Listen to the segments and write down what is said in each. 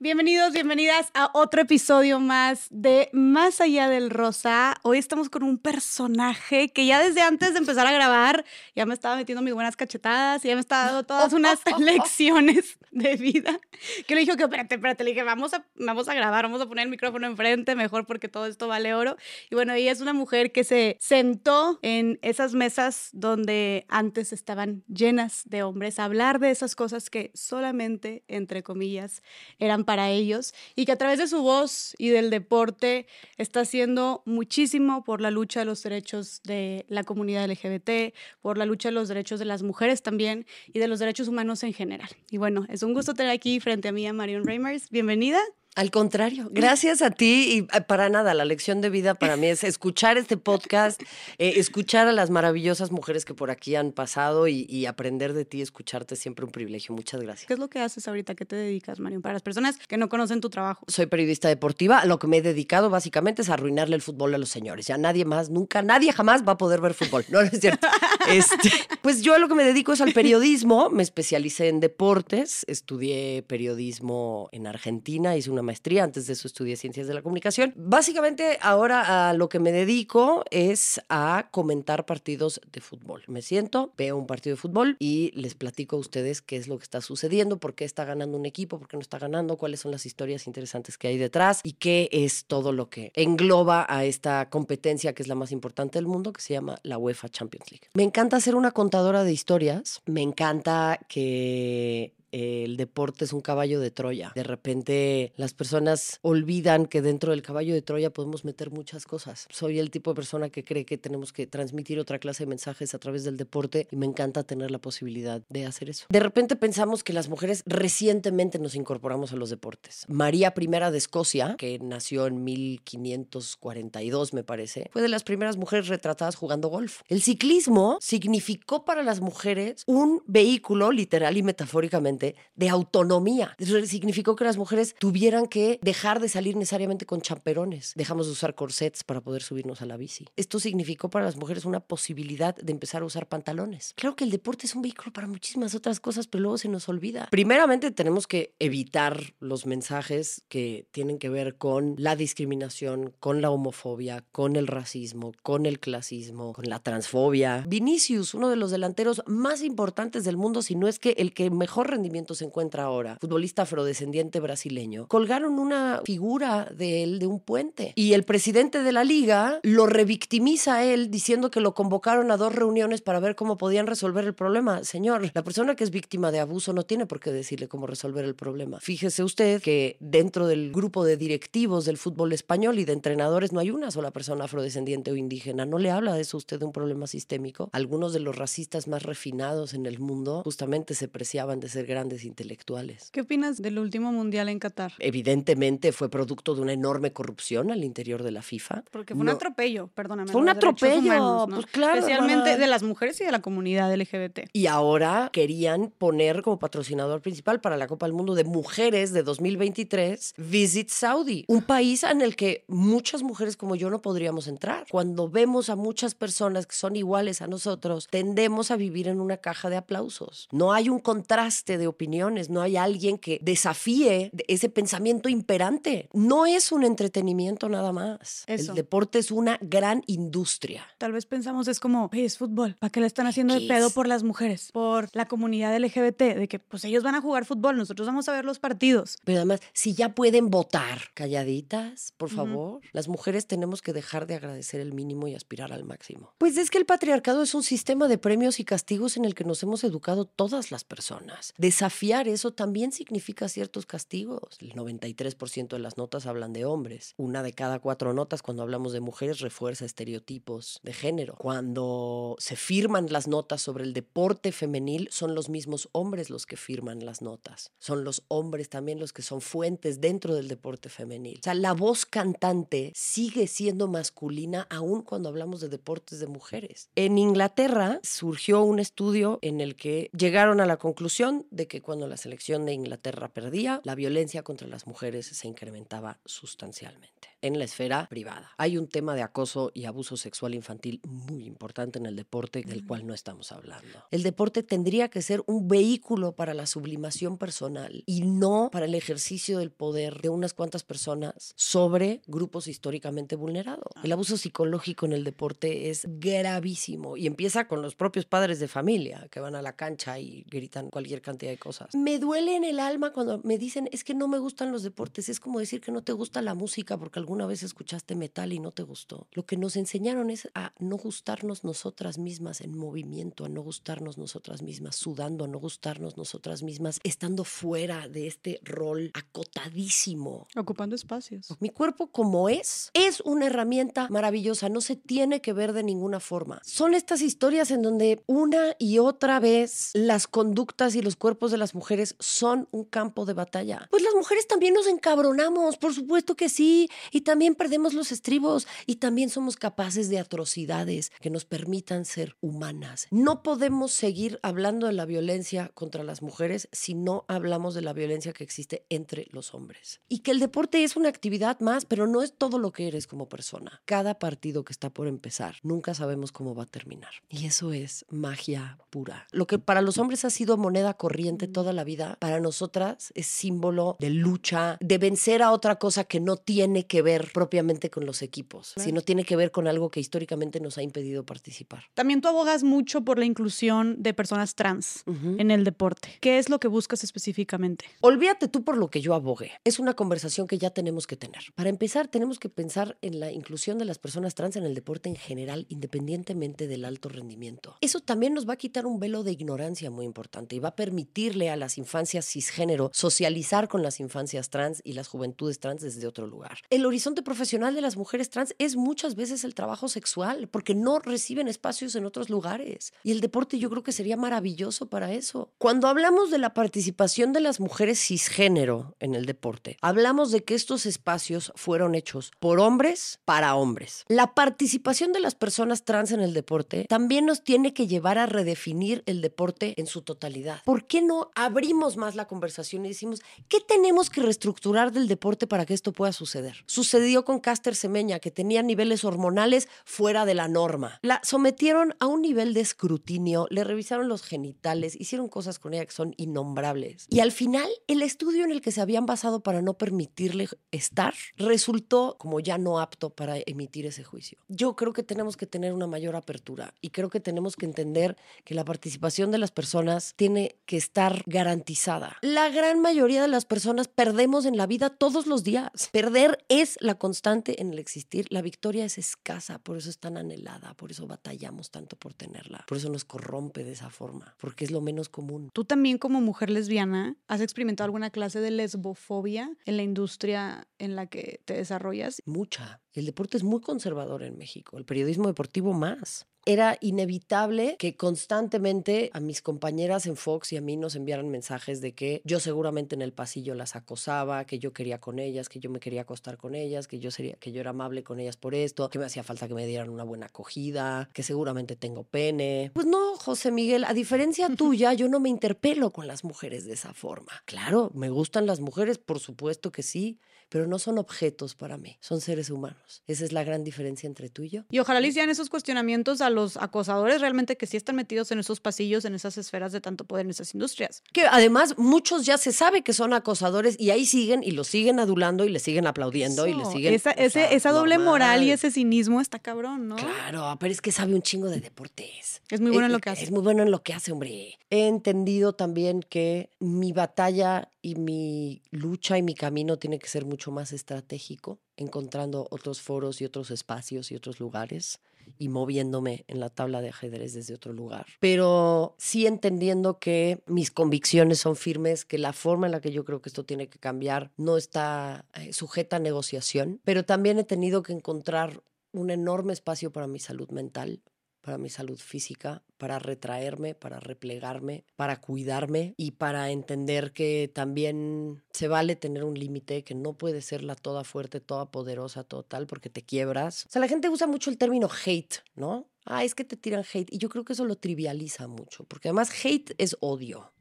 Bienvenidos, bienvenidas a otro episodio más de Más allá del rosa. Hoy estamos con un personaje que ya desde antes de empezar a grabar ya me estaba metiendo mis buenas cachetadas y ya me estaba dando todas unas lecciones de vida. Que le dije que espérate, espérate, le dije, vamos a, vamos a grabar, vamos a poner el micrófono enfrente, mejor porque todo esto vale oro. Y bueno, ella es una mujer que se sentó en esas mesas donde antes estaban llenas de hombres a hablar de esas cosas que solamente, entre comillas, eran para ellos y que a través de su voz y del deporte está haciendo muchísimo por la lucha de los derechos de la comunidad LGBT, por la lucha de los derechos de las mujeres también y de los derechos humanos en general. Y bueno, es un gusto tener aquí frente a mí a Marion Reimers. Bienvenida. Al contrario, gracias a ti y eh, para nada, la lección de vida para mí es escuchar este podcast, eh, escuchar a las maravillosas mujeres que por aquí han pasado y, aprender de ti, escucharte siempre un privilegio. Muchas gracias. ¿Qué es lo que haces ahorita? ¿Qué te dedicas, Marion? Para las personas que no conocen tu trabajo. Soy periodista deportiva, lo que me he dedicado básicamente es arruinarle el fútbol a los señores. Ya nadie más, nunca, nadie jamás va a poder ver fútbol. No, no es cierto. Este, pues yo a lo que me dedico es al periodismo, me especialicé en deportes, estudié periodismo en Argentina, hice una maestría, antes de eso estudié ciencias de la comunicación. Básicamente ahora a lo que me dedico es a comentar partidos de fútbol. Me siento, veo un partido de fútbol y les platico a ustedes qué es lo que está sucediendo, por qué está ganando un equipo, por qué no está ganando, cuáles son las historias interesantes que hay detrás y qué es todo lo que engloba a esta competencia que es la más importante del mundo, que se llama la UEFA Champions League. Me encanta ser una contadora de historias, me encanta que el deporte es un caballo de Troya. De repente las personas olvidan que dentro del caballo de Troya podemos meter muchas cosas. Soy el tipo de persona que cree que tenemos que transmitir otra clase de mensajes a través del deporte y me encanta tener la posibilidad de hacer eso. De repente pensamos que las mujeres recientemente nos incorporamos a los deportes. María I de Escocia, que nació en 1542 me parece, fue de las primeras mujeres retratadas jugando golf. El ciclismo significó para las mujeres un vehículo literal y metafóricamente de autonomía. Eso significó que las mujeres tuvieran que dejar de salir necesariamente con champerones. Dejamos de usar corsets para poder subirnos a la bici. Esto significó para las mujeres una posibilidad de empezar a usar pantalones. Claro que el deporte es un vehículo para muchísimas otras cosas, pero luego se nos olvida. Primeramente tenemos que evitar los mensajes que tienen que ver con la discriminación, con la homofobia, con el racismo, con el clasismo, con la transfobia. Vinicius, uno de los delanteros más importantes del mundo, si no es que el que mejor rendimiento se encuentra ahora, futbolista afrodescendiente brasileño, colgaron una figura de él de un puente. Y el presidente de la liga lo revictimiza a él diciendo que lo convocaron a dos reuniones para ver cómo podían resolver el problema. Señor, la persona que es víctima de abuso no tiene por qué decirle cómo resolver el problema. Fíjese usted que dentro del grupo de directivos del fútbol español y de entrenadores no hay una sola persona afrodescendiente o indígena. ¿No le habla de eso usted de un problema sistémico? Algunos de los racistas más refinados en el mundo justamente se preciaban de ser grandes intelectuales. ¿Qué opinas del último mundial en Qatar? Evidentemente fue producto de una enorme corrupción al interior de la FIFA. Porque fue un atropello, perdóname. Fue un atropello, pues claro. Especialmente de las mujeres y de la comunidad LGBT. Y ahora querían poner como patrocinador principal para la Copa del Mundo de Mujeres de 2023 Visit Saudi, un país en el que muchas mujeres como yo no podríamos entrar. Cuando vemos a muchas personas que son iguales a nosotros, tendemos a vivir en una caja de aplausos. No hay un contraste de opiniones, no hay alguien que desafíe ese pensamiento imperante. No es un entretenimiento nada más. El deporte es una gran industria. Tal vez pensamos es como, es fútbol, ¿para qué le están haciendo de pedo por las mujeres? Por la comunidad LGBT, de que pues ellos van a jugar fútbol, nosotros vamos a ver los partidos. Pero además, si ya pueden votar, calladitas, por favor, las mujeres tenemos que dejar de agradecer el mínimo y aspirar al máximo. Pues es que el patriarcado es un sistema de premios y castigos en el que nos hemos educado todas las personas desafiar eso también significa ciertos castigos. El 93% de las notas hablan de hombres. Una de cada cuatro notas cuando hablamos de mujeres refuerza estereotipos de género. Cuando se firman las notas sobre el deporte femenil, son los mismos hombres los que firman las notas. Son los hombres también los que son fuentes dentro del deporte femenil. O sea, la voz cantante sigue siendo masculina aún cuando hablamos de deportes de mujeres. En Inglaterra surgió un estudio en el que llegaron a la conclusión de que cuando la selección de Inglaterra perdía, la violencia contra las mujeres se incrementaba sustancialmente en la esfera privada. Hay un tema de acoso y abuso sexual infantil muy importante en el deporte del cual no estamos hablando. El deporte tendría que ser un vehículo para la sublimación personal y no para el ejercicio del poder de unas cuantas personas sobre grupos históricamente vulnerados. El abuso psicológico en el deporte es gravísimo y empieza con los propios padres de familia que van a la cancha y gritan cualquier cantidad de cosas. Me duele en el alma cuando me dicen es que no me gustan los deportes, es como decir que no te gusta la música porque alguna vez escuchaste metal y no te gustó. Lo que nos enseñaron es a no gustarnos nosotras mismas en movimiento, a no gustarnos nosotras mismas sudando, a no gustarnos nosotras mismas estando fuera de este rol acotadísimo. Ocupando espacios. Mi cuerpo como es, es una herramienta maravillosa, no se tiene que ver de ninguna forma. Son estas historias en donde una y otra vez las conductas y los cuerpos de las mujeres son un campo de batalla. Pues las mujeres también nos encabronamos, por supuesto que sí, y también perdemos los estribos y también somos capaces de atrocidades que nos permitan ser humanas. No podemos seguir hablando de la violencia contra las mujeres si no hablamos de la violencia que existe entre los hombres. Y que el deporte es una actividad más, pero no es todo lo que eres como persona. Cada partido que está por empezar, nunca sabemos cómo va a terminar. Y eso es magia pura. Lo que para los hombres ha sido moneda corriente toda la vida, para nosotras es símbolo de lucha, de vencer a otra cosa que no tiene que ver propiamente con los equipos, sino tiene que ver con algo que históricamente nos ha impedido participar. También tú abogas mucho por la inclusión de personas trans en el deporte. ¿Qué es lo que buscas específicamente? Olvídate tú por lo que yo abogué. Es una conversación que ya tenemos que tener. Para empezar, tenemos que pensar en la inclusión de las personas trans en el deporte en general, independientemente del alto rendimiento. Eso también nos va a quitar un velo de ignorancia muy importante y va a permitirle a las infancias cisgénero socializar con las infancias trans y las juventudes trans desde otro lugar. El horizonte profesional de las mujeres trans es muchas veces el trabajo sexual, porque no reciben espacios en otros lugares. Y el deporte yo creo que sería maravilloso para eso. Cuando hablamos de la participación de las mujeres cisgénero en el deporte, hablamos de que estos espacios fueron hechos por hombres para hombres. La participación de las personas trans en el deporte también nos tiene que llevar a redefinir el deporte en su totalidad. ¿Por qué no abrimos más la conversación y decimos, ¿qué tenemos que reestructurar del deporte para que esto pueda suceder? Sucedió con Caster Semeña, que tenía niveles hormonales fuera de la norma. La sometieron a un nivel de escrutinio, le revisaron los genitales, hicieron cosas con ella que son innombrables. Y al final, el estudio en el que se habían basado para no permitirle estar resultó como ya no apto para emitir ese juicio. Yo creo que tenemos que tener una mayor apertura y creo que tenemos que entender que la participación de las personas tiene que estar garantizada. La gran mayoría de las personas perdemos en la vida todos los días. Perder es la constante en el existir. La victoria es escasa, por eso es tan anhelada, por eso batallamos tanto por tenerla, por eso nos corrompe de esa forma, porque es lo menos común. Tú también como mujer lesbiana, ¿has experimentado alguna clase de lesbofobia en la industria en la que te desarrollas? Mucha. El deporte es muy conservador en México, el periodismo deportivo más era inevitable que constantemente a mis compañeras en Fox y a mí nos enviaran mensajes de que yo seguramente en el pasillo las acosaba, que yo quería con ellas, que yo me quería acostar con ellas, que yo sería que yo era amable con ellas por esto, que me hacía falta que me dieran una buena acogida, que seguramente tengo pene. Pues no, José Miguel, a diferencia tuya, yo no me interpelo con las mujeres de esa forma. Claro, me gustan las mujeres, por supuesto que sí, pero no son objetos para mí, son seres humanos. Esa es la gran diferencia entre tú y yo. Y ojalá le hicieran esos cuestionamientos a los acosadores realmente que sí están metidos en esos pasillos, en esas esferas de tanto poder en esas industrias. Que además muchos ya se sabe que son acosadores y ahí siguen y los siguen adulando y le siguen aplaudiendo y le siguen... Esa, esa doble moral y ese cinismo está cabrón, ¿no? Claro, pero es que sabe un chingo de deportes. Es muy bueno en lo que hace. Es muy bueno en lo que hace, hombre. He entendido también que mi batalla y mi lucha y mi camino tiene que ser mucho más estratégico, encontrando otros foros y otros espacios y otros lugares y moviéndome en la tabla de ajedrez desde otro lugar. Pero sí entendiendo que mis convicciones son firmes, que la forma en la que yo creo que esto tiene que cambiar no está eh, sujeta a negociación, pero también he tenido que encontrar un enorme espacio para mi salud mental, para mi salud física, para retraerme, para replegarme, para cuidarme y para entender que también se vale tener un límite, que no puede ser la toda fuerte, toda poderosa, total, porque te quiebras. O sea, la gente usa mucho el término hate, ¿no? Ah, es que te tiran hate. Y yo creo que eso lo trivializa mucho, porque además hate es odio.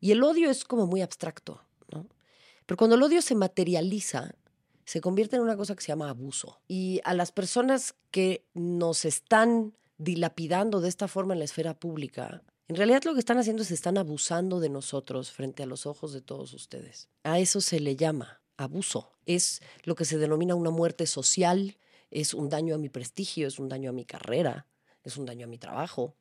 Y el odio es como muy abstracto, ¿no? Pero cuando el odio se materializa, se convierte en una cosa que se llama abuso. Y a las personas que nos están dilapidando de esta forma en la esfera pública, en realidad lo que están haciendo es están abusando de nosotros frente a los ojos de todos ustedes. A eso se le llama abuso. Es lo que se denomina una muerte social, es un daño a mi prestigio, es un daño a mi carrera, es un daño a mi trabajo.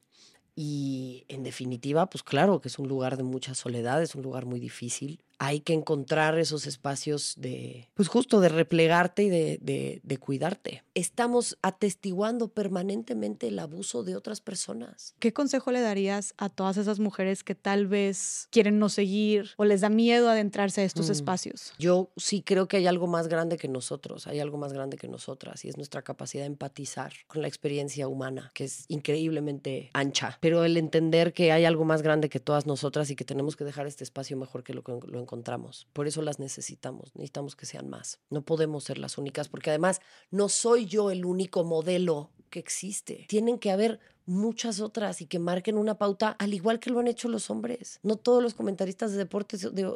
Y en definitiva, pues claro que es un lugar de mucha soledad, es un lugar muy difícil, hay que encontrar esos espacios de, pues justo de replegarte y de, de, cuidarte. Estamos atestiguando permanentemente el abuso de otras personas. ¿Qué consejo le darías a todas esas mujeres que tal vez quieren no seguir o les da miedo adentrarse a estos mm. espacios? Yo sí creo que hay algo más grande que nosotros, hay algo más grande que nosotras y es nuestra capacidad de empatizar con la experiencia humana, que es increíblemente ancha, pero el entender que hay algo más grande que todas nosotras y que tenemos que dejar este espacio mejor que lo que lo encontramos. Por eso las necesitamos, necesitamos que sean más. No podemos ser las únicas, porque además no soy yo el único modelo que existe. Tienen que haber muchas otras y que marquen una pauta al igual que lo han hecho los hombres. No todos los comentaristas de deportes de,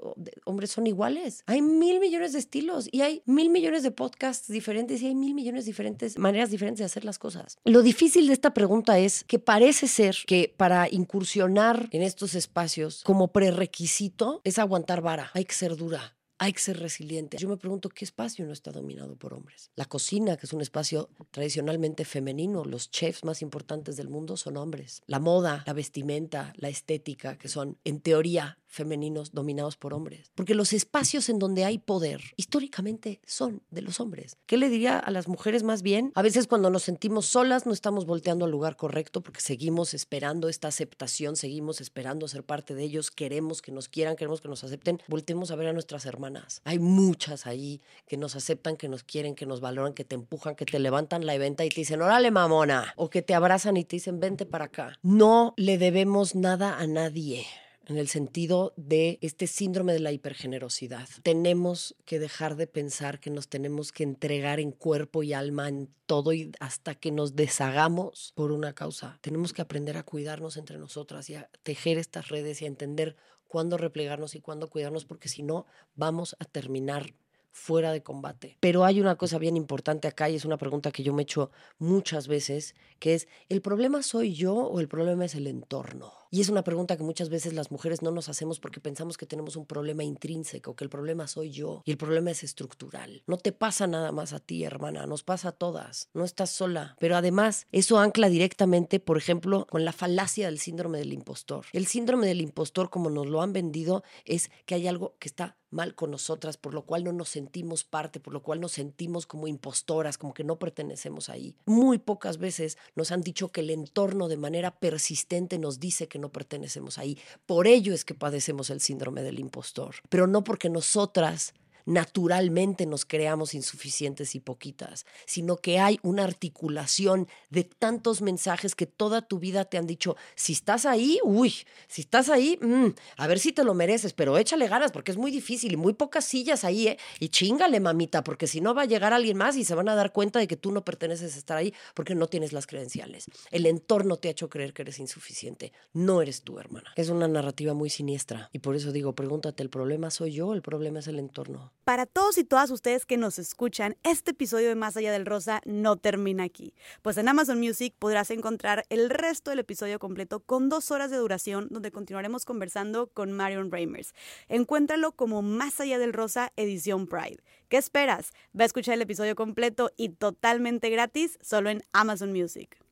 hombres son iguales. Hay mil millones de estilos y hay mil millones de podcasts diferentes y hay mil millones de diferentes maneras diferentes de hacer las cosas. Lo difícil de esta pregunta es que parece ser que para incursionar en estos espacios como prerequisito es aguantar vara. Hay que ser dura hay que ser resiliente. Yo me pregunto qué espacio no está dominado por hombres. La cocina, que es un espacio tradicionalmente femenino, los chefs más importantes del mundo son hombres. La moda, la vestimenta, la estética, que son en teoría femeninos dominados por hombres. Porque los espacios en donde hay poder históricamente son de los hombres. ¿Qué le diría a las mujeres más bien? A veces cuando nos sentimos solas no estamos volteando al lugar correcto porque seguimos esperando esta aceptación, seguimos esperando ser parte de ellos, queremos que nos quieran, queremos que nos acepten. Voltemos a ver a nuestras hermanas. Hay muchas ahí que nos aceptan, que nos quieren, que nos valoran, que te empujan, que te levantan la venta y te dicen, órale mamona, o que te abrazan y te dicen, vente para acá. No le debemos nada a nadie en el sentido de este síndrome de la hipergenerosidad. Tenemos que dejar de pensar que nos tenemos que entregar en cuerpo y alma en todo y hasta que nos deshagamos por una causa. Tenemos que aprender a cuidarnos entre nosotras y a tejer estas redes y a entender cuándo replegarnos y cuándo cuidarnos, porque si no, vamos a terminar fuera de combate. Pero hay una cosa bien importante acá y es una pregunta que yo me he hecho muchas veces, que es, ¿el problema soy yo o el problema es el entorno? Y es una pregunta que muchas veces las mujeres no nos hacemos porque pensamos que tenemos un problema intrínseco, que el problema soy yo y el problema es estructural. No te pasa nada más a ti, hermana, nos pasa a todas. No estás sola. Pero además, eso ancla directamente, por ejemplo, con la falacia del síndrome del impostor. El síndrome del impostor, como nos lo han vendido, es que hay algo que está mal con nosotras, por lo cual no nos sentimos parte, por lo cual nos sentimos como impostoras, como que no pertenecemos ahí. Muy pocas veces nos han dicho que el entorno de manera persistente nos dice que no pertenecemos ahí. Por ello es que padecemos el síndrome del impostor, pero no porque nosotras naturalmente nos creamos insuficientes y poquitas, sino que hay una articulación de tantos mensajes que toda tu vida te han dicho, si estás ahí, uy, si estás ahí, mm, a ver si te lo mereces, pero échale ganas porque es muy difícil y muy pocas sillas ahí, ¿eh? Y chingale, mamita, porque si no va a llegar alguien más y se van a dar cuenta de que tú no perteneces a estar ahí porque no tienes las credenciales. El entorno te ha hecho creer que eres insuficiente, no eres tú, hermana. Es una narrativa muy siniestra y por eso digo, pregúntate, ¿el problema soy yo? ¿El problema es el entorno? Para todos y todas ustedes que nos escuchan, este episodio de Más Allá del Rosa no termina aquí, pues en Amazon Music podrás encontrar el resto del episodio completo con dos horas de duración donde continuaremos conversando con Marion Reimers. Encuéntralo como Más Allá del Rosa edición Pride. ¿Qué esperas? Va a escuchar el episodio completo y totalmente gratis solo en Amazon Music.